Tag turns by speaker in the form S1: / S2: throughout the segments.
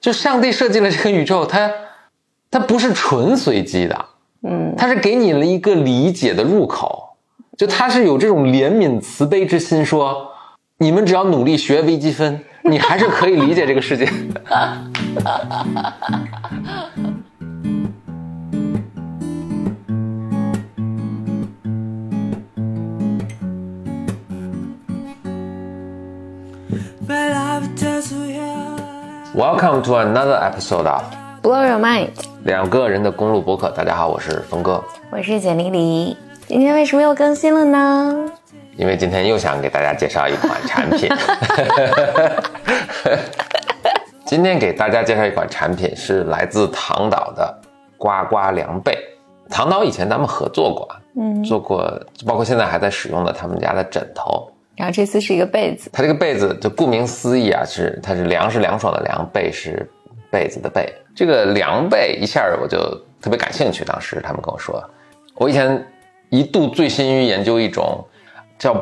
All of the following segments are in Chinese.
S1: 就上帝设计了这个宇宙，它它不是纯随机的，嗯，它是给你了一个理解的入口，就它是有这种怜悯慈悲之心，说你们只要努力学微积分，你还是可以理解这个世界。Welcome to another episode of
S2: Blow Your Mind，
S1: 两个人的公路博客。大家好，我是峰哥，
S2: 我是简丽丽。今天为什么又更新了呢？
S1: 因为今天又想给大家介绍一款产品。今天给大家介绍一款产品是来自唐岛的呱呱凉被。唐岛以前咱们合作过，嗯，做过，包括现在还在使用的他们家的枕头。
S2: 然后这次是一个被子，
S1: 它这个被子就顾名思义啊，是它是凉是凉爽的凉，被是被子的被。这个凉被一下我就特别感兴趣。当时他们跟我说，我以前一度醉心于研究一种叫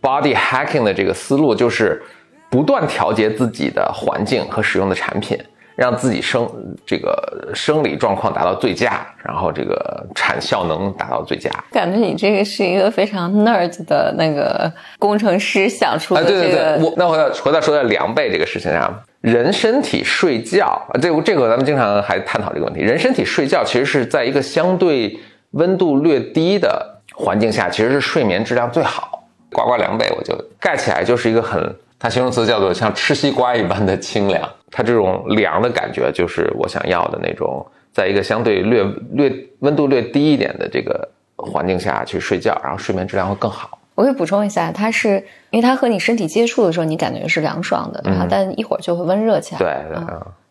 S1: body hacking 的这个思路，就是不断调节自己的环境和使用的产品。让自己生这个生理状况达到最佳，然后这个产效能达到最佳。
S2: 感觉你这个是一个非常 nerd 的那个工程师想出的这
S1: 个。对对对，我那回到回到说到凉被这个事情上，人身体睡觉，这个这个咱们经常还探讨这个问题。人身体睡觉其实是在一个相对温度略低的环境下，其实是睡眠质量最好。呱呱凉被，我就盖起来就是一个很。它形容词叫做像吃西瓜一般的清凉，它这种凉的感觉就是我想要的那种，在一个相对略略温度略低一点的这个环境下去睡觉，然后睡眠质量会更好。
S2: 我可以补充一下，它是因为它和你身体接触的时候，你感觉是凉爽的，然后但一会儿就会温热起来。
S1: 对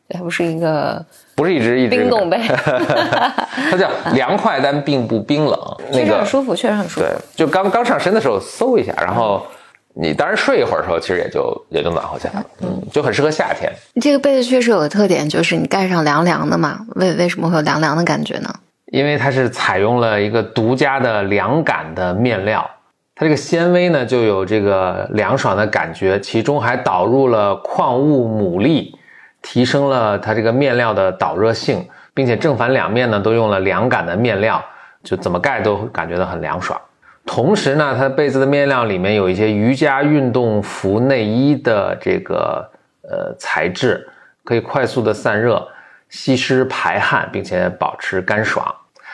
S1: 对，
S2: 它不是一个，
S1: 不是一直一直
S2: 冰冻呗，
S1: 它叫凉快但并不冰冷，
S2: 确实很舒服，确实很舒服。
S1: 对，就刚刚上身的时候搜一下，然后。你当然睡一会儿的时候，其实也就也就暖和起来了，嗯，就很适合夏天。
S2: 这个被子确实有个特点，就是你盖上凉凉的嘛。为为什么会有凉凉的感觉呢？
S1: 因为它是采用了一个独家的凉感的面料，它这个纤维呢就有这个凉爽的感觉，其中还导入了矿物牡蛎，提升了它这个面料的导热性，并且正反两面呢都用了凉感的面料，就怎么盖都感觉到很凉爽。同时呢，它被子的面料里面有一些瑜伽运动服内衣的这个呃材质，可以快速的散热、吸湿排汗，并且保持干爽。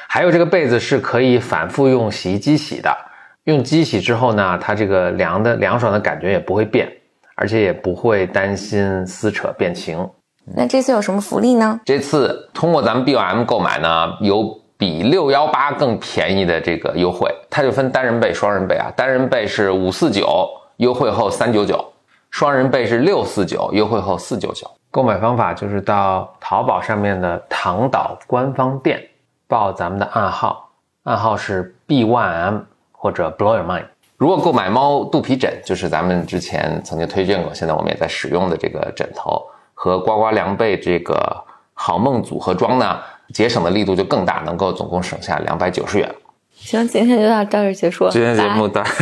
S1: 还有这个被子是可以反复用洗衣机洗的，用机洗之后呢，它这个凉的凉爽的感觉也不会变，而且也不会担心撕扯变形。
S2: 那这次有什么福利呢？
S1: 这次通过咱们 B O M 购买呢，有。比六幺八更便宜的这个优惠，它就分单人被、双人被啊。单人被是五四九，优惠后三九九；双人被是六四九，优惠后四九九。购买方法就是到淘宝上面的唐岛官方店，报咱们的暗号，暗号是 B1M 或者 Blow Your Mind。如果购买猫肚皮枕，就是咱们之前曾经推荐过，现在我们也在使用的这个枕头和呱呱凉被这个好梦组合装呢。节省的力度就更大，能够总共省下两百九十元。
S2: 行，今天就到这儿结束了。
S1: 今天节目到。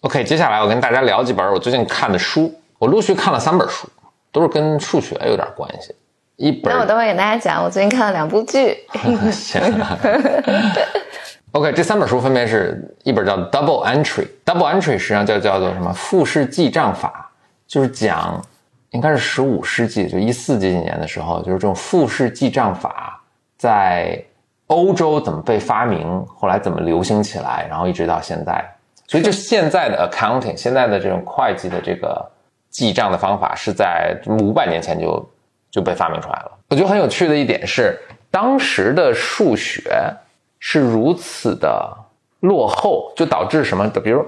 S1: OK，接下来我跟大家聊几本我最近看的书。我陆续看了三本书，都是跟数学有点关系。一本，
S2: 那我等会给大家讲，我最近看了两部剧。
S1: 行。OK，这三本书分别是一本叫 Double Entry，Double Entry 实际上叫叫做什么复式记账法，就是讲。应该是十五世纪，就一四几几年的时候，就是这种复式记账法在欧洲怎么被发明，后来怎么流行起来，然后一直到现在。所以，就现在的 accounting，现在的这种会计的这个记账的方法，是在五百年前就就被发明出来了。我觉得很有趣的一点是，当时的数学是如此的落后，就导致什么，比如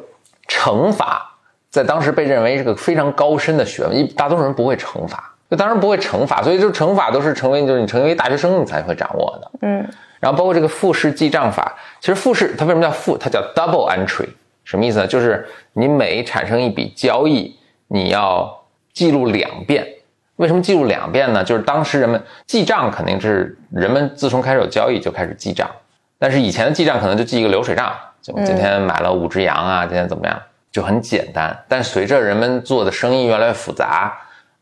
S1: 乘法。在当时被认为是个非常高深的学问，一大多数人不会乘法，就当然不会乘法，所以就乘法都是成为就是你成为大学生你才会掌握的。嗯，然后包括这个复式记账法，其实复式它为什么叫复？它叫 double entry，什么意思呢？就是你每产生一笔交易，你要记录两遍。为什么记录两遍呢？就是当时人们记账肯定是人们自从开始有交易就开始记账，但是以前的记账可能就记一个流水账，就今天买了五只羊啊，今天怎么样？就很简单。但随着人们做的生意越来越复杂，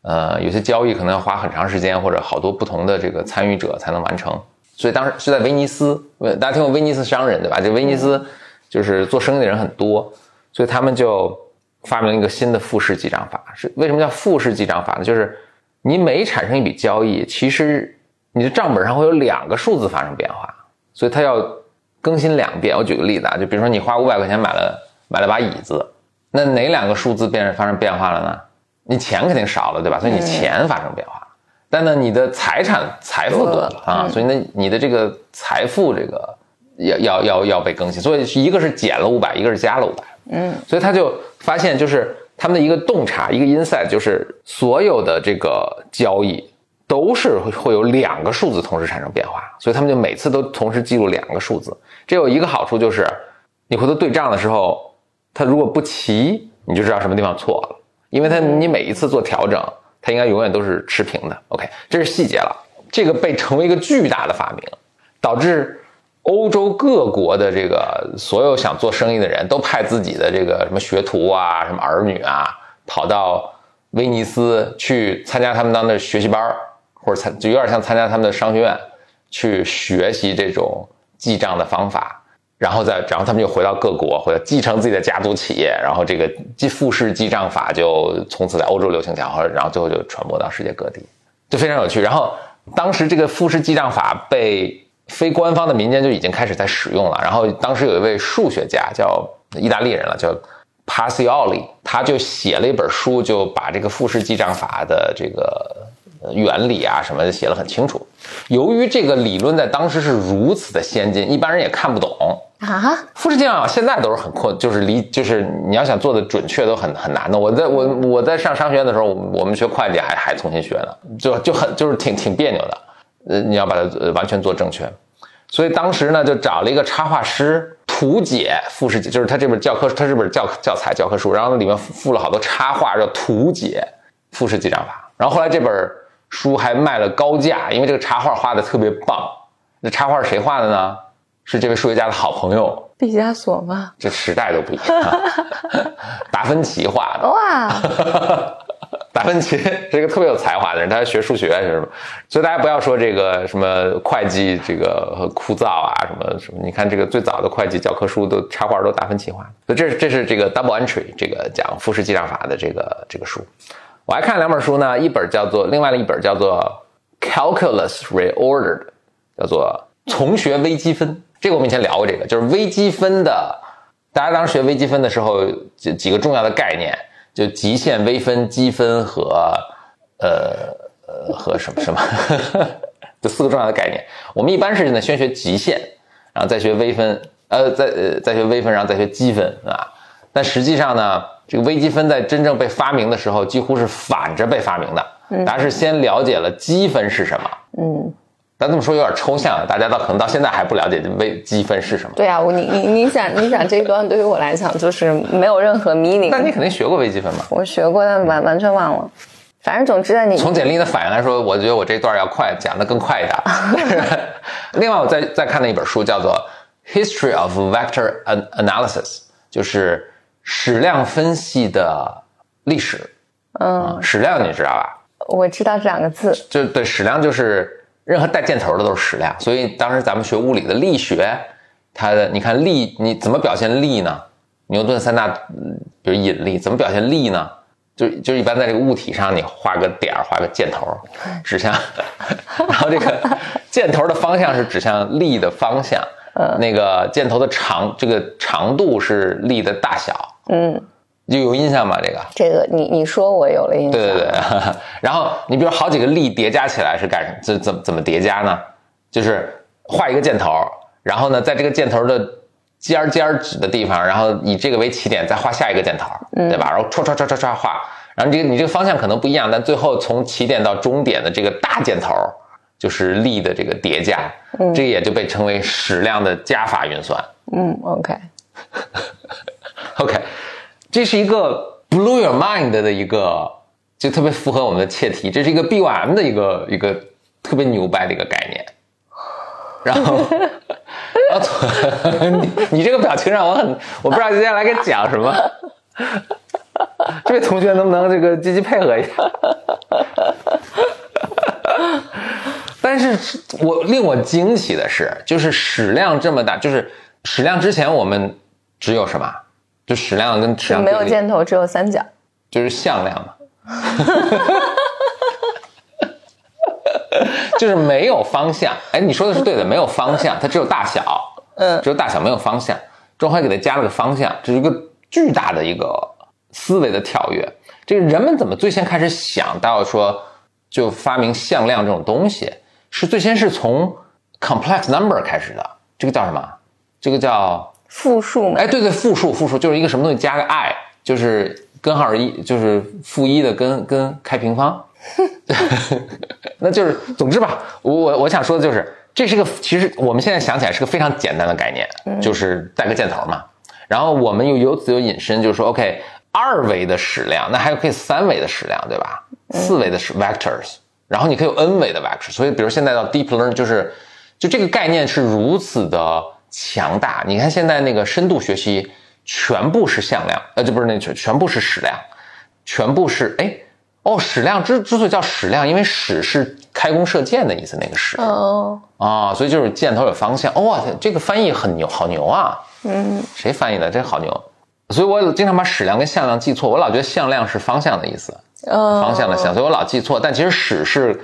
S1: 呃，有些交易可能要花很长时间，或者好多不同的这个参与者才能完成。所以当时是在威尼斯，大家听过威尼斯商人对吧？就威尼斯就是做生意的人很多，所以他们就发明了一个新的复式记账法。是为什么叫复式记账法呢？就是你每产生一笔交易，其实你的账本上会有两个数字发生变化，所以它要更新两遍。我举个例子啊，就比如说你花五百块钱买了买了把椅子，那哪两个数字变发生变化了呢？你钱肯定少了，对吧？所以你钱发生变化。但呢，你的财产财富多了啊，所以呢，你的这个财富这个要要要要被更新，所以一个是减了五百，一个是加了五百，嗯，所以他就发现就是他们的一个洞察，一个 insight，就是所有的这个交易都是会有两个数字同时产生变化，所以他们就每次都同时记录两个数字。这有一个好处就是，你回头对账的时候，它如果不齐，你就知道什么地方错了，因为它你每一次做调整。它应该永远都是持平的。OK，这是细节了。这个被成为一个巨大的发明，导致欧洲各国的这个所有想做生意的人都派自己的这个什么学徒啊、什么儿女啊，跑到威尼斯去参加他们当的学习班或者参就有点像参加他们的商学院，去学习这种记账的方法。然后再，然后他们就回到各国，或者继承自己的家族企业，然后这个记复式记账法就从此在欧洲流行起来，然后最后就传播到世界各地，就非常有趣。然后当时这个复式记账法被非官方的民间就已经开始在使用了。然后当时有一位数学家叫意大利人了，叫帕西奥利，他就写了一本书，就把这个复式记账法的这个原理啊什么的写得很清楚。由于这个理论在当时是如此的先进，一般人也看不懂。啊，复式记账现在都是很困，就是离就是你要想做的准确都很很难的。我在我我在上商学院的时候，我们学会计还还重新学呢，就就很就是挺挺别扭的。呃，你要把它完全做正确，所以当时呢就找了一个插画师图解复式记，就是他这本教科他这本教教材教科书，然后里面附了好多插画，叫图解复式记账法。然后后来这本书还卖了高价，因为这个插画画的特别棒。那插画谁画的呢？是这位数学家的好朋友
S2: 毕加索吗？
S1: 这时代都不一样，达芬奇画的哇！达芬奇是一个特别有才华的人，他学数学是什么？所以大家不要说这个什么会计这个枯燥啊，什么什么？你看这个最早的会计教科书都插画都达芬奇画的。所以这是这是这个 double entry 这个讲复式记账法的这个这个书。我还看两本书呢，一本叫做另外的一本叫做 Calculus Reordered，叫做重学微积分。这个我们以前聊过，这个就是微积分的。大家当时学微积分的时候，几几个重要的概念，就极限微分、积分和呃呃和什么什么，这四个重要的概念。我们一般是呢先学极限，然后再学微分，呃再呃再学微分，然后再学积分啊。但实际上呢，这个微积分在真正被发明的时候，几乎是反着被发明的。大家是先了解了积分是什么，嗯。咱这么说有点抽象，大家到可能到现在还不了解微积分是什么。
S2: 对啊，我你你你想你想这一段对于我来讲就是没有任何 meaning。
S1: 那你肯定学过微积分吧？
S2: 我学过，但完完全忘了。反正总之你
S1: 从简历的反应来说，我觉得我这段要快讲的更快一点。另外，我再再看了一本书，叫做《History of Vector Analysis》，就是矢量分析的历史。嗯，矢量你知道吧？
S2: 我知道这两个字。
S1: 就对，矢量就是。任何带箭头的都是矢量，所以当时咱们学物理的力学，它的你看力你怎么表现力呢？牛顿三大，比如引力怎么表现力呢？就就一般在这个物体上你画个点儿，画个箭头，指向，然后这个箭头的方向是指向力的方向，那个箭头的长这个长度是力的大小，嗯。就有印象吗？这个，
S2: 这个你你说我有了印象。
S1: 对对对，然后你比如好几个力叠加起来是干什么？怎怎怎么叠加呢？就是画一个箭头，然后呢，在这个箭头的尖尖指的地方，然后以这个为起点，再画下一个箭头，对吧？然后唰唰唰唰唰画，然后这个你这个方向可能不一样，但最后从起点到终点的这个大箭头就是力的这个叠加，这也就被称为矢量的加法运算。
S2: 嗯
S1: ，OK，OK。这是一个 blow your mind 的一个，就特别符合我们的切题。这是一个 BOM 的一个一个特别牛掰的一个概念。然后，然后 你你这个表情让我很，我不知道接下来该讲什么。这位同学能不能这个积极配合一下？但是我令我惊喜的是，就是矢量这么大，就是矢量之前我们只有什么？就矢量跟矢量
S2: 没有箭头，只有三角，
S1: 就是向量嘛。就是没有方向，哎，你说的是对的，没有方向，它只有大小，嗯，只有大小没有方向。庄怀给它加了个方向，这是一个巨大的一个思维的跳跃。这个人们怎么最先开始想到说就发明向量这种东西？是最先是从 complex number 开始的，这个叫什么？这个叫
S2: 复数。
S1: 哎，对对，复数，复数就是一个什么东西加个 i，就是根号一，就是负一的根根开平方。那就是，总之吧，我我我想说的就是，这是个其实我们现在想起来是个非常简单的概念，就是带个箭头嘛。然后我们又由此又引申，就是说，OK，二维的矢量，那还有可以三维的矢量，对吧？四维的是 vectors，然后你可以有 n 维的 vectors。所以，比如现在到 deep learning，就是就这个概念是如此的强大。你看现在那个深度学习全部是向量，呃，这不是那全全部是矢量，全部是哎。哦，矢量之之所以叫矢量，因为矢是开弓射箭的意思，那个矢哦啊，所以就是箭头有方向。哇塞，这个翻译很牛，好牛啊！嗯，谁翻译的？这好牛。所以我经常把矢量跟向量记错，我老觉得向量是方向的意思，方向的向，所以我老记错。但其实矢是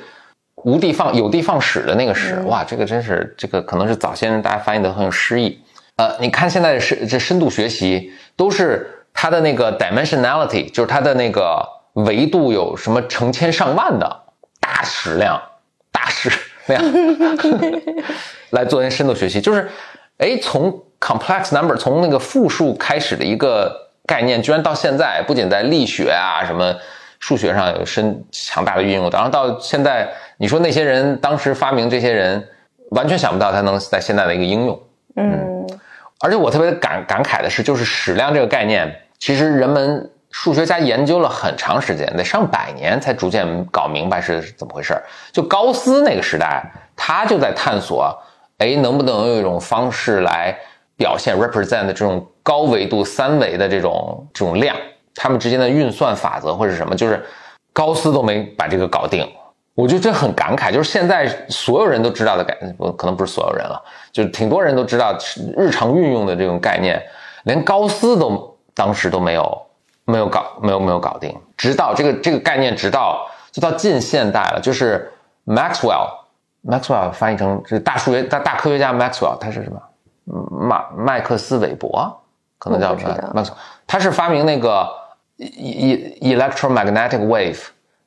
S1: 无地放有地放矢的那个矢。哇，这个真是这个可能是早先大家翻译的很有诗意。呃，你看现在的深这深度学习都是它的那个 dimensionality，就是它的那个。维度有什么成千上万的大矢量、大矢量 来做些深度学习，就是，哎，从 complex number 从那个复数开始的一个概念，居然到现在不仅在力学啊、什么数学上有深强大的运用，然后到现在，你说那些人当时发明这些人，完全想不到他能在现在的一个应用。嗯，而且我特别感感慨的是，就是矢量这个概念，其实人们。数学家研究了很长时间，得上百年才逐渐搞明白是怎么回事就高斯那个时代，他就在探索，哎，能不能用一种方式来表现 represent 这种高维度三维的这种这种量，他们之间的运算法则或者什么，就是高斯都没把这个搞定。我觉得这很感慨，就是现在所有人都知道的概念，可能不是所有人了，就是挺多人都知道日常运用的这种概念，连高斯都当时都没有。没有搞，没有没有搞定，直到这个这个概念，直到就到近现代了，就是 Maxwell，Maxwell 翻译成这大数学大大科学家 Maxwell，他是什么？麦麦克斯韦伯，可能叫什么？Maxwell，他是发明那个 e electromagnetic wave，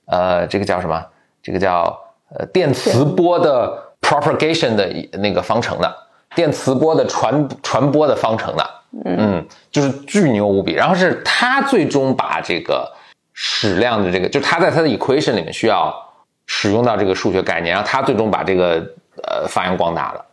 S1: 呃，这个叫什么？这个叫呃电磁波的 propagation 的那个方程的，电磁波的传传播的方程的。嗯，就是巨牛无比。然后是他最终把这个矢量的这个，就他在他的 equation 里面需要使用到这个数学概念，然后他最终把这个呃发扬光大了。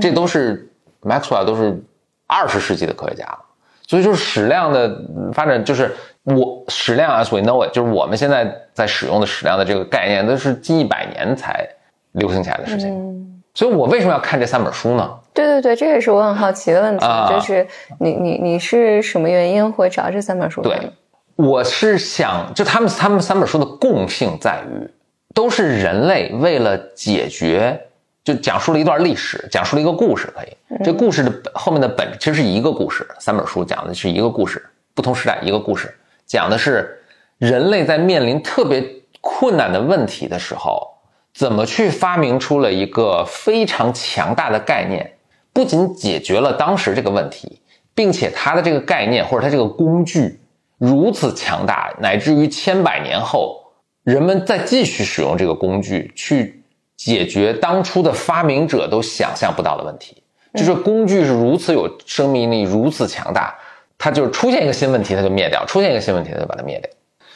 S1: 这都是 Maxwell 都是二十世纪的科学家了。所以就是矢量的发展，就是我矢量 as we know it，就是我们现在在使用的矢量的这个概念，都是近一百年才流行起来的事情。所以我为什么要看这三本书呢？
S2: 对对对，这也是我很好奇的问题，就是你你你是什么原因会找这三本书？
S1: 对，我是想，就他们他们三本书的共性在于，都是人类为了解决，就讲述了一段历史，讲述了一个故事，可以，这故事的后面的本其实是一个故事，三本书讲的是一个故事，不同时代一个故事，讲的是人类在面临特别困难的问题的时候。怎么去发明出了一个非常强大的概念？不仅解决了当时这个问题，并且它的这个概念或者它这个工具如此强大，乃至于千百年后，人们再继续使用这个工具去解决当初的发明者都想象不到的问题。就是工具是如此有生命力，如此强大，它就出现一个新问题，它就灭掉；出现一个新问题，它就把它灭掉。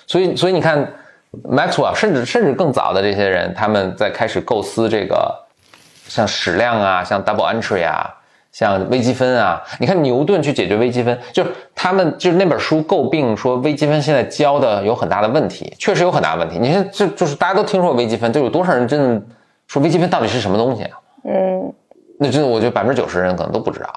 S1: 所以，所以你看。Maxwell 甚至甚至更早的这些人，他们在开始构思这个，像矢量啊，像 double entry 啊，像微积分啊。你看牛顿去解决微积分，就是他们就是那本书诟病说微积分现在教的有很大的问题，确实有很大的问题。你看，这就是大家都听说微积分，就有多少人真的说微积分到底是什么东西啊？嗯，那真的我觉得百分之九十人可能都不知道。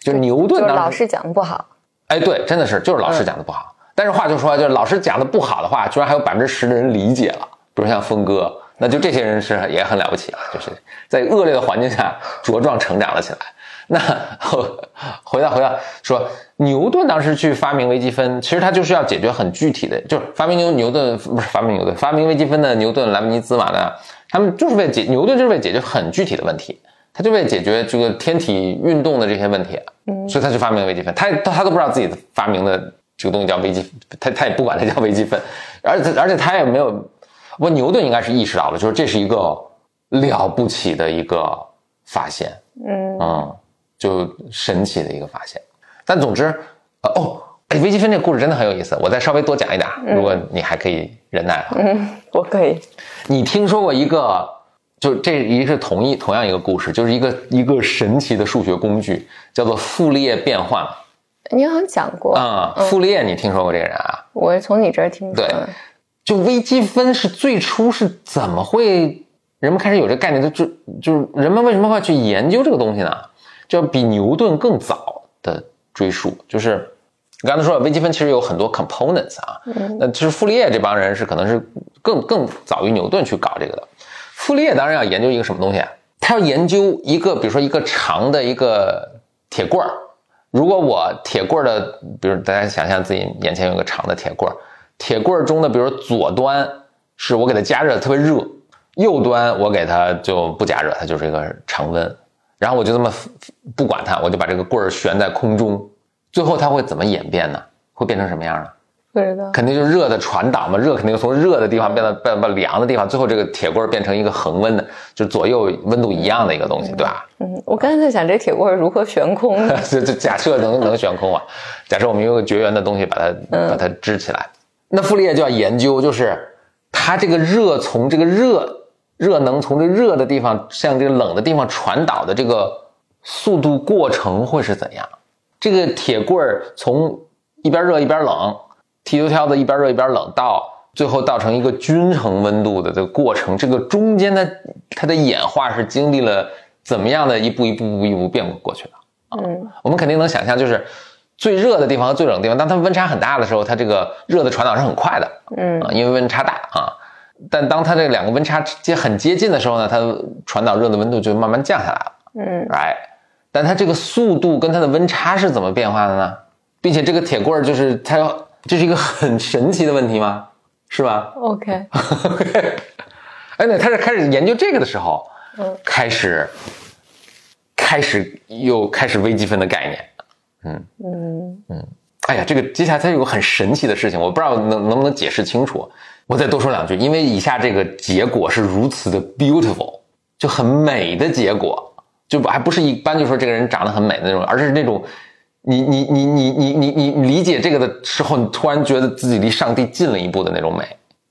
S1: 就是牛顿，
S2: 就是老师讲的不好。
S1: 哎，对，真的是就是老师讲的不好。但是话就说，就是老师讲的不好的话，居然还有百分之十的人理解了，比如像峰哥，那就这些人是也很了不起了，就是在恶劣的环境下茁壮成长了起来。那回到回到说，牛顿当时去发明微积分，其实他就是要解决很具体的，就是发明牛牛顿不是发明牛顿，发明微积分的牛顿、莱布尼兹嘛的，他们就是为解牛顿就是为解决很具体的问题，他就为解决这个天体运动的这些问题，嗯，所以他就发明了微积分，他他都不知道自己发明的这个东西叫微积，他他也不管它叫微积分，而且而且他也没有，不牛顿应该是意识到了，就是这是一个了不起的一个发现，嗯嗯。就神奇的一个发现，但总之，呃哦，哎，微积分这个故事真的很有意思，我再稍微多讲一点，如果你还可以忍耐哈。
S2: 嗯，我可以。
S1: 你听说过一个，就这一是同一同样一个故事，就是一个一个神奇的数学工具，叫做傅立叶变换。
S2: 你好像讲过
S1: 啊，傅立叶，你听说过这个人啊？
S2: 我是从你这儿听说的。
S1: 就微积分是最初是怎么会人们开始有这概念？就就就是人们为什么会去研究这个东西呢？就比牛顿更早的追溯，就是刚才说了，微积分其实有很多 components 啊，那其实傅立叶这帮人是可能是更更早于牛顿去搞这个的。傅立叶当然要研究一个什么东西啊？他要研究一个，比如说一个长的一个铁棍儿。如果我铁棍儿的，比如大家想象自己眼前有个长的铁棍儿，铁棍儿中的，比如左端是我给它加热特别热，右端我给它就不加热，它就是一个常温。然后我就这么不管它，我就把这个棍儿悬在空中，最后它会怎么演变呢？会变成什么样呢？
S2: 不知道。
S1: 肯定就是热的传导嘛，热肯定从热的地方变到变到凉的地方，最后这个铁棍儿变成一个恒温的，就左右温度一样的一个东西，对吧？
S2: 嗯，我刚才在想这铁棍儿如何悬空呢？
S1: 就就假设能 能悬空啊，假设我们用个绝缘的东西把它把它支起来，那傅立叶就要研究，就是它这个热从这个热。热能从这热的地方向这个冷的地方传导的这个速度过程会是怎样？这个铁棍儿从一边热一边冷，踢球挑子一边热一边冷，到最后造成一个均衡温度的这个过程，这个中间的它的演化是经历了怎么样的一步一步步一步变过去的？嗯，我们肯定能想象，就是最热的地方和最冷的地方，当它温差很大的时候，它这个热的传导是很快的，嗯啊，因为温差大啊。但当它这两个温差接很接近的时候呢，它传导热的温度就慢慢降下来了。嗯，哎，但它这个速度跟它的温差是怎么变化的呢？并且这个铁棍儿就是它要，这是一个很神奇的问题吗？是吧
S2: ？OK。
S1: 哎，那他是开始研究这个的时候，嗯，开始开始又开始微积分的概念。嗯嗯嗯。哎呀，这个接下来他有个很神奇的事情，我不知道能能不能解释清楚。我再多说两句，因为以下这个结果是如此的 beautiful，就很美的结果，就还不是一般就说这个人长得很美的那种，而是那种，你你你你你你你理解这个的时候，你突然觉得自己离上帝近了一步的那种美。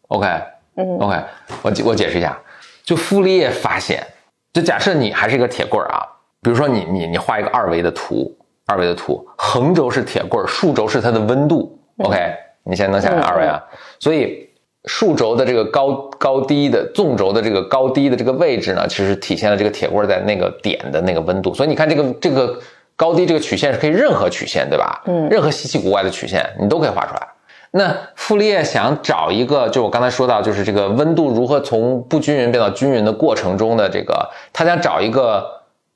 S1: OK，嗯，OK，我我解释一下，就傅立叶发现，就假设你还是一个铁棍儿啊，比如说你你你画一个二维的图，二维的图，横轴是铁棍儿，竖轴是它的温度。OK，你现在能想象二维啊？所以。竖轴的这个高高低的，纵轴的这个高低的这个位置呢，其实体现了这个铁棍在那个点的那个温度。所以你看这个这个高低这个曲线是可以任何曲线，对吧？嗯，任何稀奇古怪的曲线你都可以画出来。那傅立叶想找一个，就我刚才说到，就是这个温度如何从不均匀变到均匀的过程中的这个，他想找一个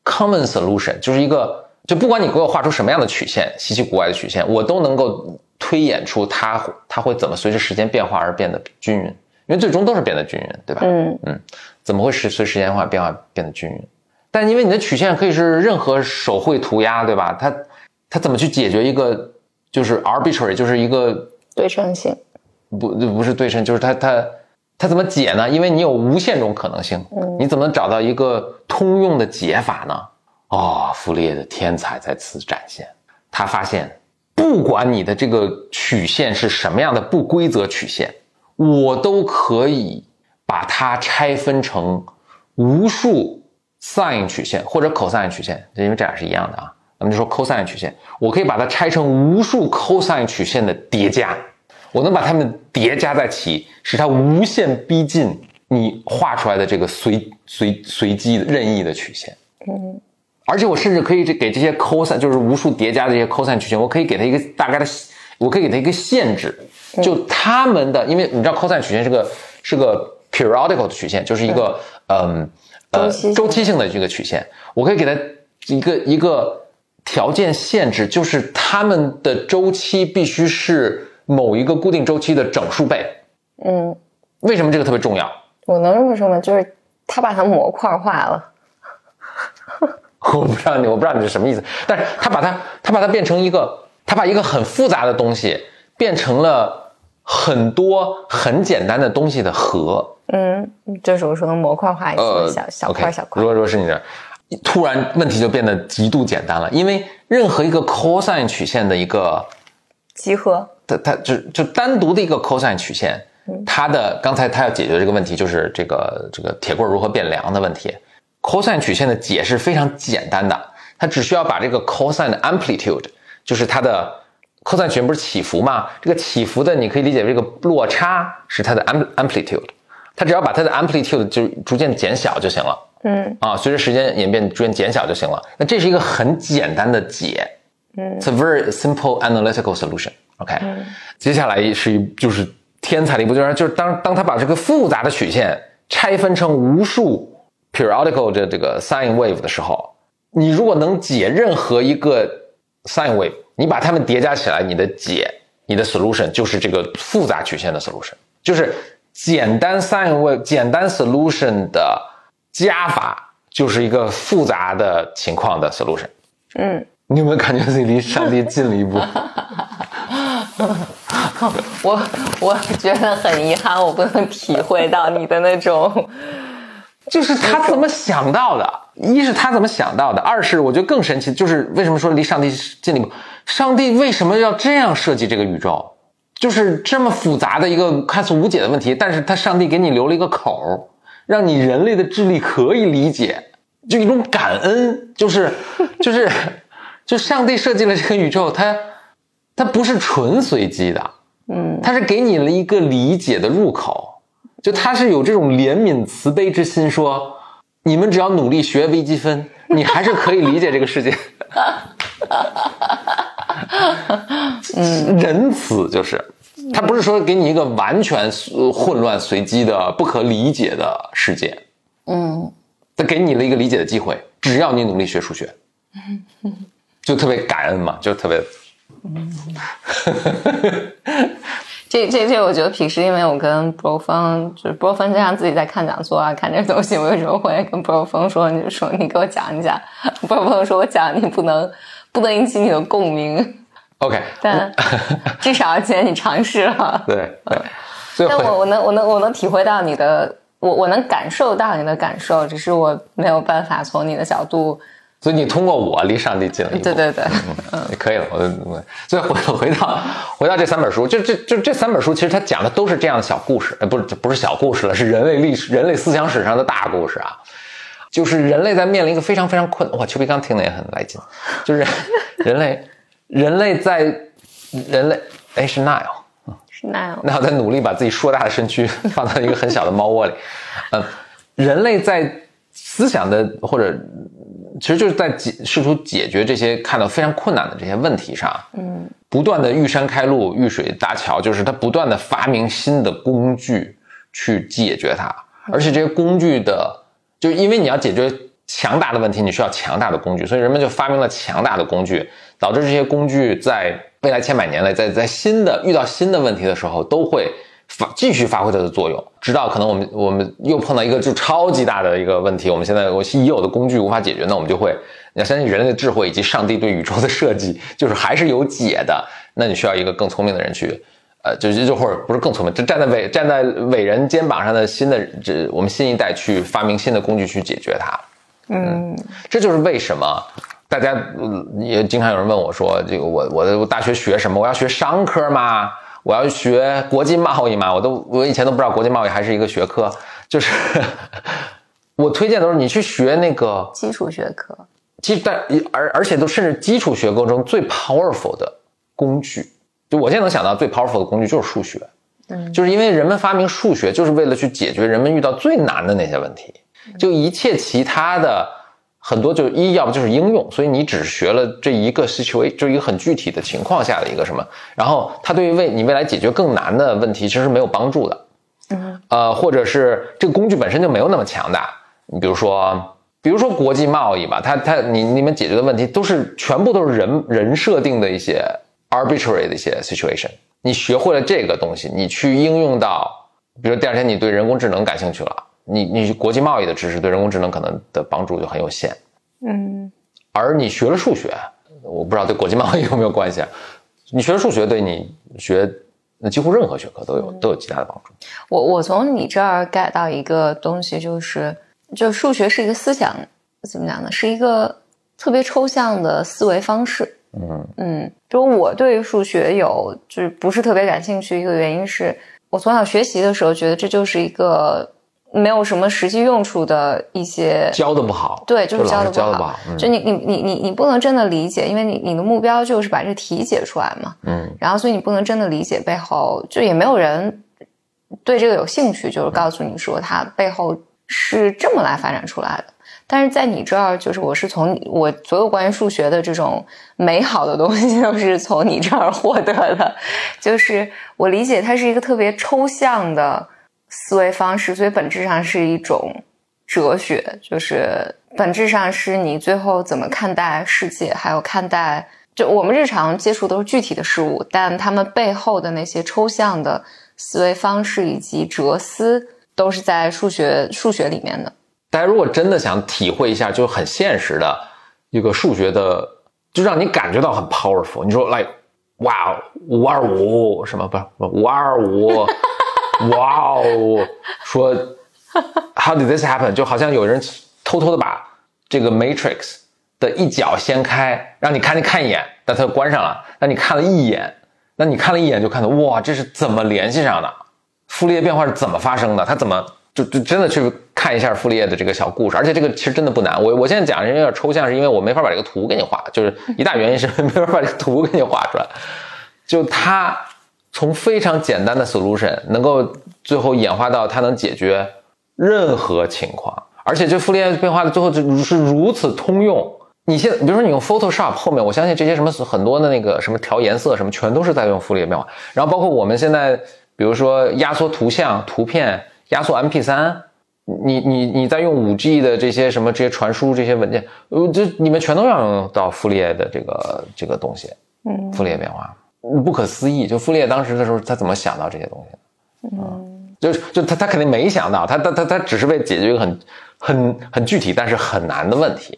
S1: common solution，就是一个，就不管你给我画出什么样的曲线，稀奇古怪的曲线，我都能够。推演出它它会怎么随着时间变化而变得均匀，因为最终都是变得均匀，对吧？嗯嗯，怎么会随随时间化变化变得均匀？但因为你的曲线可以是任何手绘涂鸦，对吧？它它怎么去解决一个就是 arbitrary，就是一个
S2: 对称性？
S1: 不不是对称，就是它它它怎么解呢？因为你有无限种可能性，你怎么找到一个通用的解法呢？哦，傅立叶的天才在此展现，他发现。不管你的这个曲线是什么样的不规则曲线，我都可以把它拆分成无数 sin 曲线或者 cosine 曲线，因为这俩是一样的啊。咱们就说 cosine 曲线，我可以把它拆成无数 cosine 曲线的叠加，我能把它们叠加在一起，使它无限逼近你画出来的这个随随随机的任意的曲线。嗯。而且我甚至可以这给这些 cosine，就是无数叠加的这些 cosine 曲线，我可以给它一个大概的我可以给它一个限制，就它们的，因为你知道 cosine 曲线是个是个 periodical 的曲线，就是一个嗯呃
S2: 周期性
S1: 周期性的这个曲线，我可以给它一个一个条件限制，就是它们的周期必须是某一个固定周期的整数倍。
S2: 嗯，
S1: 为什么这个特别重要？
S2: 我能这么说吗？就是他把它模块化了。
S1: 我不知道你，我不知道你是什么意思，但是他把它，他把它变成一个，他把一个很复杂的东西变成了很多很简单的东西的和。
S2: 嗯，就是我说的模块化一
S1: 呃
S2: 些，小小块小块
S1: 如。果说是你这，突然问题就变得极度简单了，因为任何一个 cosine 曲线的一个，
S2: 集合。
S1: 它它就就单独的一个 cosine 曲线，它的刚才它要解决这个问题就是这个这个铁棍如何变凉的问题。cosine 曲线的解是非常简单的，它只需要把这个 cosine 的 amplitude，就是它的 cosine 曲线不是起伏吗？这个起伏的你可以理解为这个落差是它的 am amplitude，它只要把它的 amplitude 就逐渐减小就行了。
S2: 嗯
S1: 啊，随着时间演变逐渐减小就行了。那这是一个很简单的解，嗯，It's a very simple analytical solution。OK，、接下来是一就是天才的一步，就是就是当当他把这个复杂的曲线拆分成无数 periodical 的这个 sine wave 的时候，你如果能解任何一个 sine wave，你把它们叠加起来，你的解你的 solution 就是这个复杂曲线的 solution，就是简单 sine wave 简单 solution 的加法就是一个复杂的情况的 solution。
S2: 嗯，
S1: 你有没有感觉自己离上帝近了一步？
S2: 我我觉得很遗憾，我不能体会到你的那种。
S1: 就是他怎么想到的？一是他怎么想到的，二是我觉得更神奇，就是为什么说离上帝近了一步？上帝为什么要这样设计这个宇宙？就是这么复杂的一个看似无解的问题，但是他上帝给你留了一个口儿，让你人类的智力可以理解，就一种感恩，就是 就是就上帝设计了这个宇宙，它它不是纯随机的，
S2: 嗯，
S1: 它是给你了一个理解的入口，就它是有这种怜悯慈悲之心说，你们只要努力学微积分，你还是可以理解这个世界。嗯，仁慈就是，他不是说给你一个完全混乱随机的不可理解的世界，
S2: 嗯
S1: 他给你了一个理解的机会，只要你努力学数学，就特别感恩嘛，就特别嗯
S2: 这这这，我觉得平时因为我跟 bro 峰，就是 bro 峰经常自己在看讲座啊，看这东西，我有时候会跟 bro 峰说，你说你给我讲一讲，bro 峰说我讲你不能不能引起你的共鸣
S1: ，OK。
S2: 但至少今天你尝试了。
S1: 对 对，
S2: 但我我能我能我能体会到你的，我我能感受到你的感受，只是我没有办法从你的角度，
S1: 所以你通过我离上帝近了一步。
S2: 对对对，
S1: 也可以了，我我所以回回到回到这三本书，就这就这三本书，其实它讲的都是这样的小故事，呃，不是不是小故事了，是人类历史、人类思想史上的大故事啊。就是人类在面临一个非常非常困，哇，邱培刚听的也很来劲，就是 人类人类在人类哎是 Nile。
S2: 是那样。
S1: 那我在努力把自己硕大的身躯 放到一个很小的猫窝里。嗯，人类在思想的或者其实就是在解试图解决这些看到非常困难的这些问题上，
S2: 嗯
S1: 不断的遇山开路、遇水搭桥，就是他不断的发明新的工具去解决它，而且这些工具的，就因为你要解决强大的问题，你需要强大的工具，所以人们就发明了强大的工具，导致这些工具在未来千百年来，在在新的遇到新的问题的时候，都会发继续发挥它的作用，直到可能我们我们又碰到一个就超级大的一个问题，我们现在我已有的工具无法解决，那我们就会你要相信人类的智慧以及上帝对宇宙的设计，就是还是有解的。那你需要一个更聪明的人去，呃，就就或者不是更聪明，就站在伟站在伟人肩膀上的新的这我们新一代去发明新的工具去解决它。
S2: 嗯
S1: 这就是为什么大家嗯也经常有人问我说，这个我我的我大学学什么？我要学商科吗？我要学国际贸易吗？我都我以前都不知道国际贸易还是一个学科，就是 我推荐都是你去学那个
S2: 基础学科。
S1: 基但而而且都甚至基础学科中最 powerful 的工具，就我现在能想到最 powerful 的工具就是数学，
S2: 嗯
S1: 就是因为人们发明数学就是为了去解决人们遇到最难的那些问题，就一切其他的很多就一要不就是应用，所以你只学了这一个 situation，就一个很具体的情况下的一个什么，然后它对于为你未来解决更难的问题其实是没有帮助的。嗯，呃，或者是这个工具本身就没有那么强大。你比如说，比如说国际贸易吧，它它你你们解决的问题都是全部都是人人设定的一些 arbitrary 的一些 situation。你学会了这个东西，你去应用到，比如第二天你对人工智能感兴趣了。你你国际贸易的知识对人工智能可能的帮助就很有限，
S2: 嗯，
S1: 而你学了数学，我不知道对国际贸易有没有关系啊？你学了数学对你学那几乎任何学科都有都有极大的帮助。
S2: 我我从你这儿 get 到一个东西，就是就数学是一个思想怎么讲呢？是一个特别抽象的思维方式。
S1: 嗯
S2: 嗯，就我对数学有就是不是特别感兴趣，一个原因是我从小学习的时候觉得这就是一个。没有什么实际用处的一些
S1: 教的不好，
S2: 对，就是教的
S1: 不好。
S2: 就你你你你你不能真的理解，因为你你的目标就是把这题解出来嘛。
S1: 嗯，
S2: 然后所以你不能真的理解背后，就也没有人对这个有兴趣，就是告诉你说它背后是这么来发展出来的。但是在你这儿，就是我是从我所有关于数学的这种美好的东西 都是从你这儿获得的，就是我理解它是一个特别抽象的。思维方式，所以本质上是一种哲学，就是本质上是你最后怎么看待世界，还有看待就我们日常接触都是具体的事物，但他们背后的那些抽象的思维方式以及哲思，都是在数学数学里面的。
S1: 大家如果真的想体会一下，就很现实的一个数学的，就让你感觉到很 powerful。你说，like，哇，五二五什么不是五二五。哇哦！说，How did this happen？就好像有人偷偷的把这个 Matrix 的一角掀开，让你看你看一眼，但它关上了。那你看了一眼，那你看了一眼就看到，哇，这是怎么联系上的？傅立叶变化是怎么发生的？它怎么就就真的去看一下傅立叶的这个小故事？而且这个其实真的不难。我我现在讲有点抽象，是因为我没法把这个图给你画，就是一大原因是没法把这个图给你画出来。就它。从非常简单的 solution 能够最后演化到它能解决任何情况，而且这傅立叶变化的最后就是如此通用。你现在比如说你用 Photoshop 后面，我相信这些什么很多的那个什么调颜色什么，全都是在用傅立叶变化。然后包括我们现在，比如说压缩图像、图片、压缩 MP3，你你你在用 5G 的这些什么这些传输这些文件，呃，这你们全都要用到傅立叶的这个这个东西，
S2: 嗯，
S1: 傅立叶变化。不可思议，就傅立叶当时的时候，他怎么想到这些东西的？嗯，就就他他肯定没想到，他他他他只是为解决一个很很很具体但是很难的问题，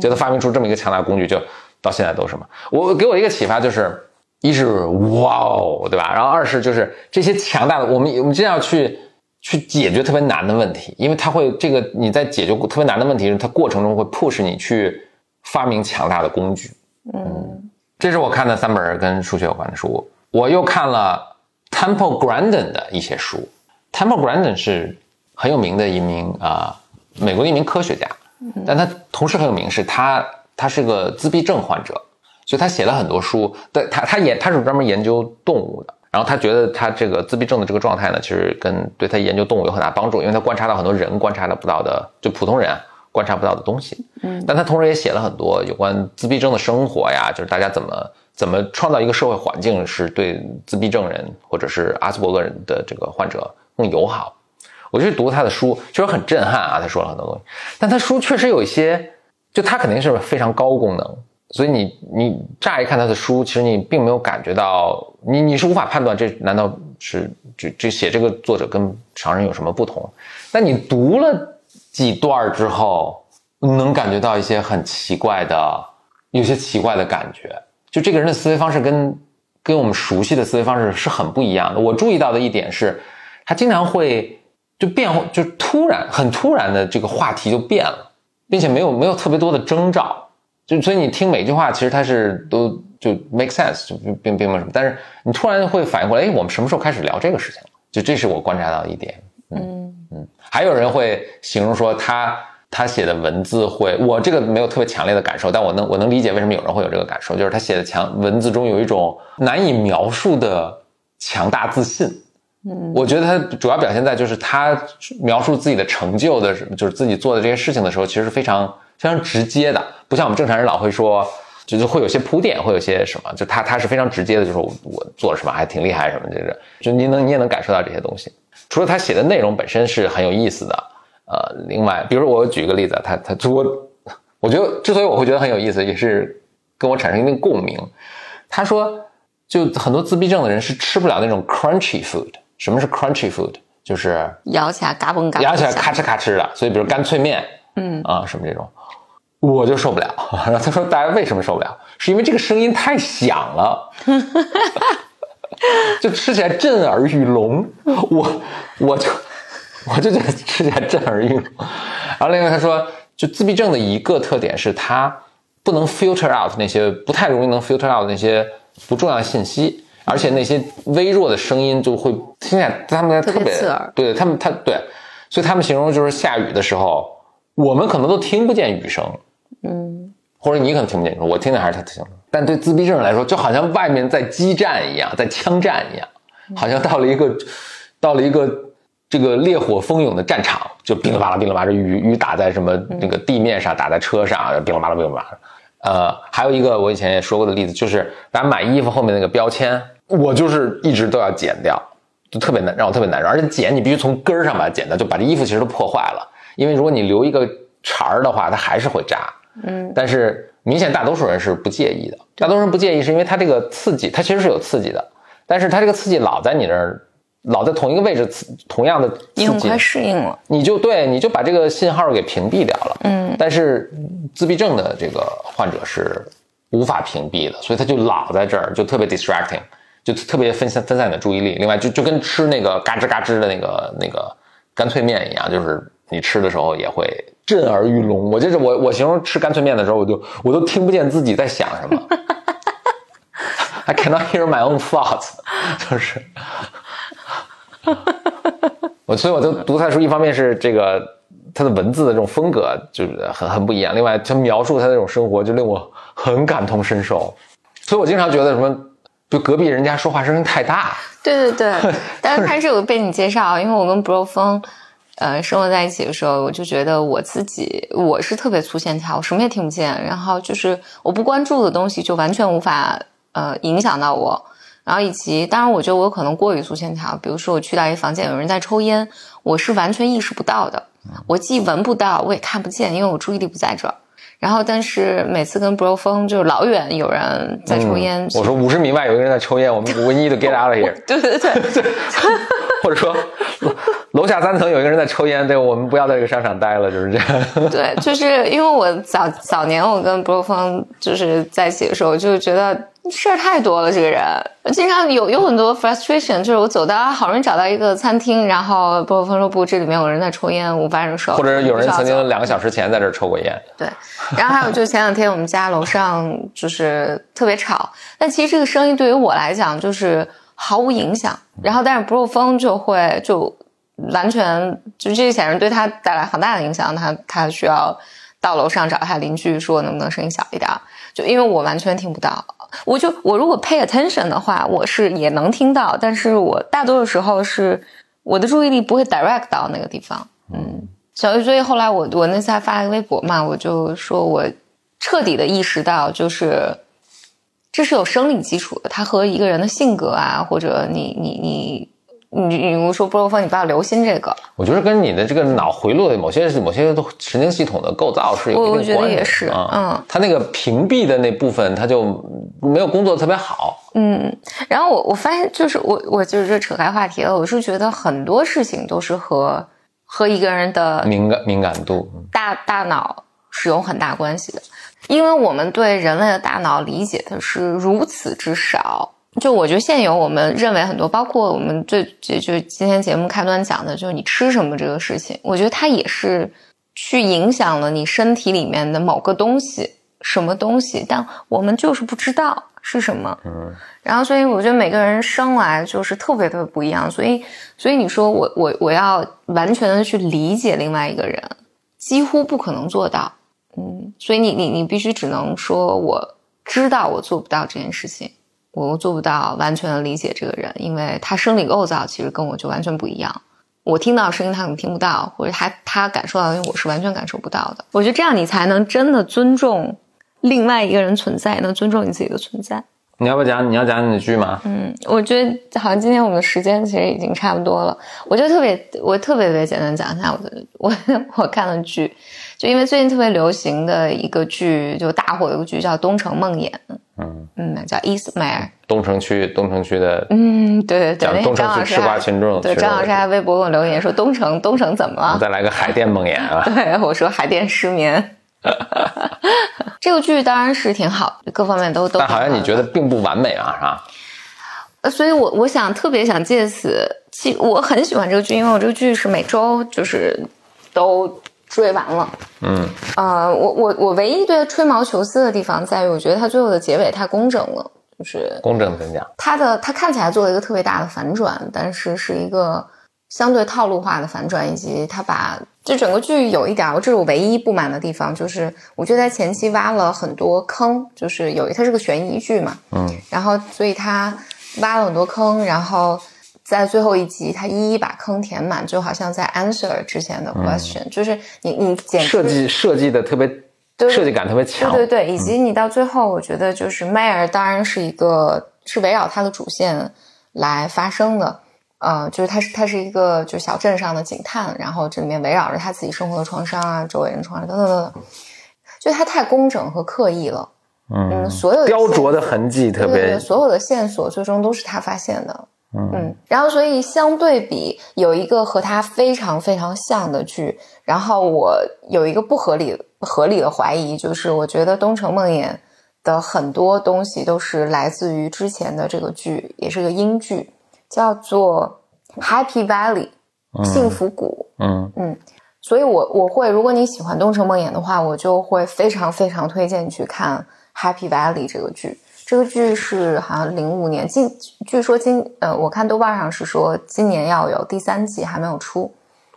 S1: 就他发明出这么一个强大工具，就到现在都是嘛。我给我一个启发就是，一是哇哦，对吧？然后二是就是这些强大的，我们我们真要去去解决特别难的问题，因为它会这个你在解决特别难的问题时，它过程中会 push 你去发明强大的工具，嗯。这是我看的三本跟数学有关的书，我又看了 Temple Grandin 的一些书。Temple Grandin 是很有名的一名啊，美国的一名科学家，但他同时很有名，是他他是个自闭症患者，所以他写了很多书。对他，他也他是专门研究动物的，然后他觉得他这个自闭症的这个状态呢，其实跟对他研究动物有很大帮助，因为他观察到很多人观察到不到的，就普通人。观察不到的东西，嗯，但他同时也写了很多有关自闭症的生活呀，就是大家怎么怎么创造一个社会环境，是对自闭症人或者是阿斯伯格人的这个患者更友好。我就读他的书，确实很震撼啊，他说了很多东西，但他书确实有一些，就他肯定是非常高功能，所以你你乍一看他的书，其实你并没有感觉到，你你是无法判断这难道是这这写这个作者跟常人有什么不同？但你读了。几段之后，能感觉到一些很奇怪的，有些奇怪的感觉。就这个人的思维方式跟跟我们熟悉的思维方式是很不一样的。我注意到的一点是，他经常会就变，就突然很突然的这个话题就变了，并且没有没有特别多的征兆。就所以你听每句话，其实它是都就 make sense，就并并没有什么。但是你突然会反应过来，哎，我们什么时候开始聊这个事情了？就这是我观察到的一点。嗯。还有人会形容说他他写的文字会，我这个没有特别强烈的感受，但我能我能理解为什么有人会有这个感受，就是他写的强文字中有一种难以描述的强大自信。嗯，我觉得他主要表现在就是他描述自己的成就的，就是自己做的这些事情的时候，其实是非常非常直接的，不像我们正常人老会说，就是会有些铺垫，会有些什么，就他他是非常直接的，就是我我做了什么还挺厉害什么，就是就你能你也能感受到这些东西。除了他写的内容本身是很有意思的，呃，另外，比如我举一个例子，他他我我觉得之所以我会觉得很有意思，也是跟我产生一定共鸣。他说，就很多自闭症的人是吃不了那种 crunchy food。什么是 crunchy food？就是
S2: 咬起来嘎嘣嘎嘣，
S1: 咬起来咔哧咔哧的。所以，比如干脆面，嗯啊什么这种，我就受不了。然 后他说，大家为什么受不了？是因为这个声音太响了，就吃起来震耳欲聋。我我就我就觉得吃起来震耳欲聋。然后另外他说，就自闭症的一个特点是，他不能 filter out 那些不太容易能 filter out 那些不重要的信息。而且那些微弱的声音就会听起来，他们特别
S2: 刺耳。
S1: 对他们，他对，所以他们形容就是下雨的时候，我们可能都听不见雨声，嗯，或者你可能听不见，我听见还是他听。但对自闭症人来说，就好像外面在激战一样，在枪战一样，好像到了一个到了一个这个烈火蜂涌的战场，就哔哩吧啦，哔哩吧啦，雨雨打在什么那个地面上，打在车上，哔哩吧啦，哔哩吧啦。呃，还有一个我以前也说过的例子，就是大家买衣服后面那个标签。我就是一直都要剪掉，就特别难，让我特别难受。而且剪你必须从根儿上把它剪掉，就把这衣服其实都破坏了。因为如果你留一个茬儿的话，它还是会扎。嗯，但是明显大多数人是不介意的。大多数人不介意是因为它这个刺激，它其实是有刺激的，但是它这个刺激老在你那儿，老在同一个位置，同样的刺激，
S2: 你很快适应了，
S1: 你就对，你就把这个信号给屏蔽掉了。嗯，但是自闭症的这个患者是无法屏蔽的，所以他就老在这儿，就特别 distracting。就特别分散分散你的注意力，另外就就跟吃那个嘎吱嘎吱的那个那个干脆面一样，就是你吃的时候也会震耳欲聋。我就是我我形容吃干脆面的时候，我就我都听不见自己在想什么。I cannot hear my own thoughts，就是，我所以我就读他的书，一方面是这个他的文字的这种风格就是很很不一样，另外他描述他那种生活就令我很感同身受，所以我经常觉得什么。就隔壁人家说话声音太大，
S2: 对对对，但是他是有被你介绍，因为我跟 Bro 峰，呃，生活在一起的时候，我就觉得我自己我是特别粗线条，我什么也听不见，然后就是我不关注的东西就完全无法呃影响到我，然后以及当然我觉得我可能过于粗线条，比如说我去到一个房间有人在抽烟，我是完全意识不到的，我既闻不到我也看不见，因为我注意力不在这儿。然后，但是每次跟 Bro 风就是老远有人在抽烟，
S1: 我说五十米外有一个人在抽烟，我们 we need to get out of here。
S2: 对对对对，
S1: 或者说楼下三层有一个人在抽烟，对，我们不要在这个商场待了，就是这样。
S2: 对，就是因为我早早年我跟 Bro 峰就是在一起的时候，就觉得。事儿太多了，这个人经常有 有很多 frustration，就是我走到好容易找到一个餐厅，然后波波峰说不，这里面有人在抽烟，我把人手，
S1: 或者有人曾经两个小时前在这抽过烟。
S2: 对，然后还有就前两天我们家楼上就是特别吵，但其实这个声音对于我来讲就是毫无影响，然后但是不漏风就会就完全就这些显然对他带来很大的影响，他他需要到楼上找一下邻居说能不能声音小一点，就因为我完全听不到。我就我如果 pay attention 的话，我是也能听到，但是我大多数时候是我的注意力不会 direct 到那个地方。嗯，所以所以后来我我那次还发了个微博嘛，我就说我彻底的意识到，就是这是有生理基础的，它和一个人的性格啊，或者你你你。你比如说，波罗峰，你不要留心这个。
S1: 我觉得跟你的这个脑回路的某些某些都神经系统的构造是有
S2: 一定关系。我觉得也是，嗯，
S1: 它那个屏蔽的那部分，它就没有工作特别好。
S2: 嗯，然后我我发现，就是我我就是这扯开话题了。我是觉得很多事情都是和和一个人的
S1: 敏感敏感度、
S2: 大大脑是有很大关系的，因为我们对人类的大脑理解的是如此之少。就我觉得现有我们认为很多，包括我们最就就今天节目开端讲的，就是你吃什么这个事情，我觉得它也是去影响了你身体里面的某个东西，什么东西，但我们就是不知道是什么。嗯。然后，所以我觉得每个人生来就是特别特别不一样，所以，所以你说我我我要完全的去理解另外一个人，几乎不可能做到。嗯。所以你你你必须只能说我知道我做不到这件事情。我做不到完全的理解这个人，因为他生理构造其实跟我就完全不一样。我听到声音他可能听不到，或者他他感受到因为我是完全感受不到的。我觉得这样你才能真的尊重另外一个人存在，能尊重你自己的存在。
S1: 你要不讲你要讲你的剧吗？
S2: 嗯，我觉得好像今天我们的时间其实已经差不多了。我就特别我特别特别简单讲一下我的我 我看的剧，就因为最近特别流行的一个剧，就大火的一个剧叫《东城梦魇》。嗯嗯，叫 Eastmare。
S1: 东城区东城区的
S2: 嗯，对对对，
S1: 讲东城区吃瓜群众
S2: 对张老师还微博给我留言说东城东城怎么了？
S1: 再来个海淀梦魇啊！
S2: 对，我说海淀失眠。这个剧当然是挺好，各方面都都。
S1: 但好像你觉
S2: 得？
S1: 得并不完美啊，是吧？
S2: 呃所以我我想特别想借此，其我很喜欢这个剧，因为我这个剧是每周就是都追完了。
S1: 嗯，
S2: 呃，我我我唯一对他吹毛求疵的地方在于，我觉得它最后的结尾太工整了，就是
S1: 工整怎讲？
S2: 它的它看起来做了一个特别大的反转，但是是一个相对套路化的反转，以及它把这整个剧有一点儿，这是我唯一不满的地方，就是我觉得在前期挖了很多坑，就是有它是个悬疑剧嘛，
S1: 嗯，
S2: 然后所以它挖了很多坑，然后在最后一集他一一把坑填满，就好像在 answer 之前的 question，、就是你你简
S1: 设计设计的特别，
S2: 对
S1: 设计感特别强。
S2: 对对对，以及你到最后，我觉得就是迈尔当然是一个是围绕他的主线来发生的，呃，就是他是他是一个就小镇上的警探，然后这里面围绕着他自己生活的创伤啊，周围人创伤等等等等，就他太工整和刻意了，嗯，所有
S1: 雕琢的痕迹特别
S2: 对对对，所有的线索最终都是他发现的。嗯，然后所以相对比有一个和他非常非常像的剧，然后我有一个不合理合理的怀疑，就是我觉得《东城梦魇》的很多东西都是来自于之前的这个剧，也是个英剧，叫做《Happy Valley》幸福谷。
S1: 嗯
S2: 所以我我会，如果你喜欢《东城梦魇》的话，我就会非常非常推荐你去看《Happy Valley》这个剧。这个剧是好像零五年，今据说今呃，我看豆瓣上是说今年要有第三季，还没有出，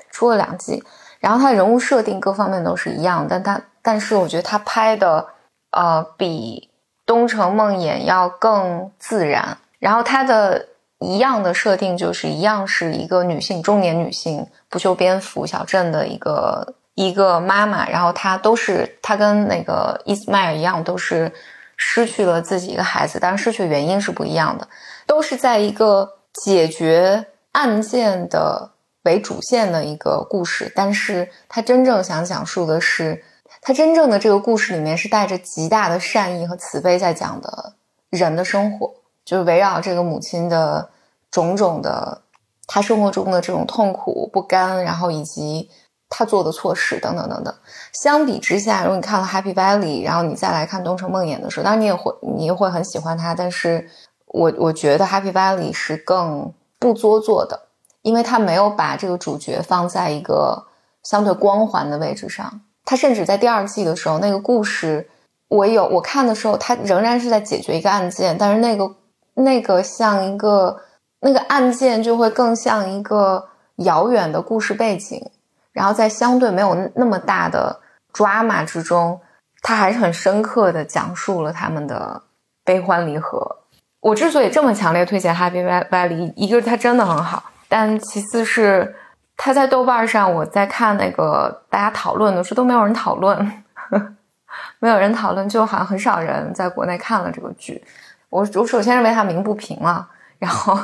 S2: 出了两季。然后它人物设定各方面都是一样，但它但是我觉得它拍的呃比《东城梦魇》要更自然。然后它的一样的设定就是一样是一个女性中年女性不修边幅小镇的一个一个妈妈，然后她都是她跟那个伊斯迈尔一样，都是失去了自己一个孩子，当然失去原因是不一样的，都是在一个解决案件的为主线的一个故事，但是他真正想讲述的是，他真正的这个故事里面是带着极大的善意和慈悲在讲的人的生活，就是围绕这个母亲的种种的她生活中的这种痛苦不甘，然后以及他做的错事等等等等。相比之下，如果你看了《Happy Valley》，然后你再来看《东城梦魇》的时候，当然你也会你也会很喜欢他，但是我我觉得《Happy Valley》是更不做作的，因为他没有把这个主角放在一个相对光环的位置上。他甚至在第二季的时候，那个故事我有我看的时候，他仍然是在解决一个案件，但是那个那个像一个那个案件就会更像一个遥远的故事背景，然后在相对没有那么大的 drama 之中，他还是很深刻的讲述了他们的悲欢离合。我之所以这么强烈推荐《Happy Valley》，一个是它真的很好，但其次是它在豆瓣上，我在看那个大家讨论的时候都没有人讨论，没有人讨论，就好像很少人在国内看了这个剧。我我首先认为它鸣不平了，然后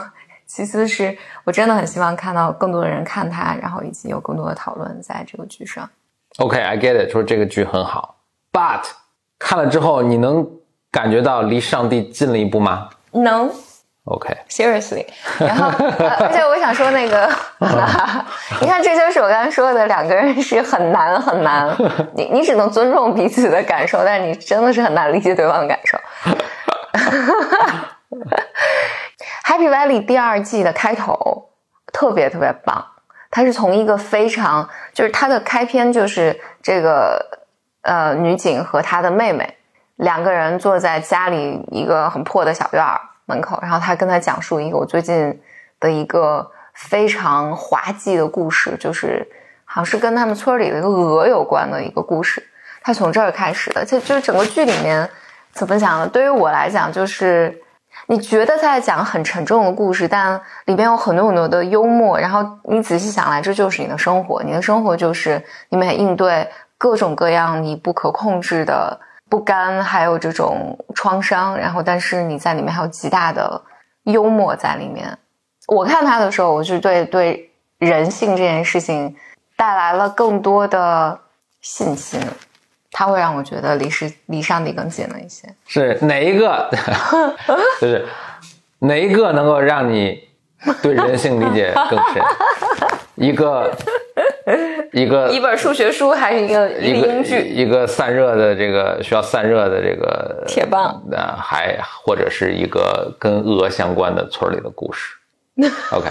S2: 其次是我真的很希望看到更多的人看它，然后以及有更多的讨论在这个剧上。
S1: ，OK，I、get it，说这个剧很好，but 看了之后你能感觉到离上帝近了一步吗
S2: No。？OK，Seriously，然后、呃而且我想说那个，你看这就是我刚才说的，两个人是很难很难，你你只能尊重彼此的感受，但是你真的是很难理解对方的感受。Happy Valley 第二季的开头特别特别棒，它是从一个非常就是它的开篇就是这个呃女警和她的妹妹两个人坐在家里一个很破的小院儿门口，然后她跟他讲述一个我最近的一个非常滑稽的故事，就是好像是跟他们村里的一个鹅有关的一个故事。他从这儿开始的，就就是整个剧里面怎么讲呢？对于我来讲，就是你觉得他在讲很沉重的故事，但里边有很多很多的幽默。然后你仔细想来，这就是你的生活。你的生活就是你每应对各种各样你不可控制的不甘，还有这种创伤。然后，但是你在里面还有极大的幽默在里面。我看他的时候，我就对对人性这件事情带来了更多的信心。他会让我觉得离是离上帝更近了一些。
S1: 是哪一个？就是哪一个能够让你对人性理解更深？一个一个
S2: 一本数学书，还是一个
S1: 一个
S2: 英剧？
S1: 一个散热的这个需要散热的这个
S2: 铁棒
S1: 呃，还或者是一个跟鹅相关的村里的故事。OK，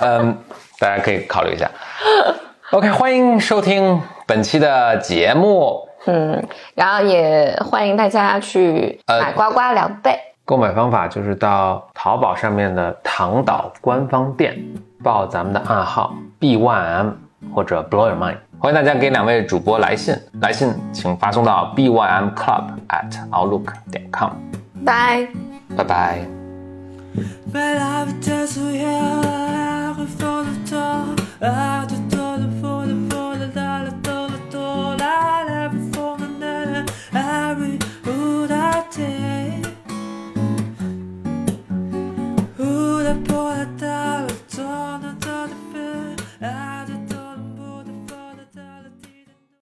S1: 嗯，大家可以考虑一下。OK，欢迎收听本期的节目。
S2: 嗯，然后也欢迎大家去买呱呱两倍。
S1: 购买方法就是到淘宝上面的唐岛官方店，报咱们的暗号 “BYM” 或者 Blow Your Mind。欢迎大家给两位主播来信，来信请发送到 “BYM Club at outlook 点 com。
S2: 拜，
S1: 拜拜。
S3: Mais I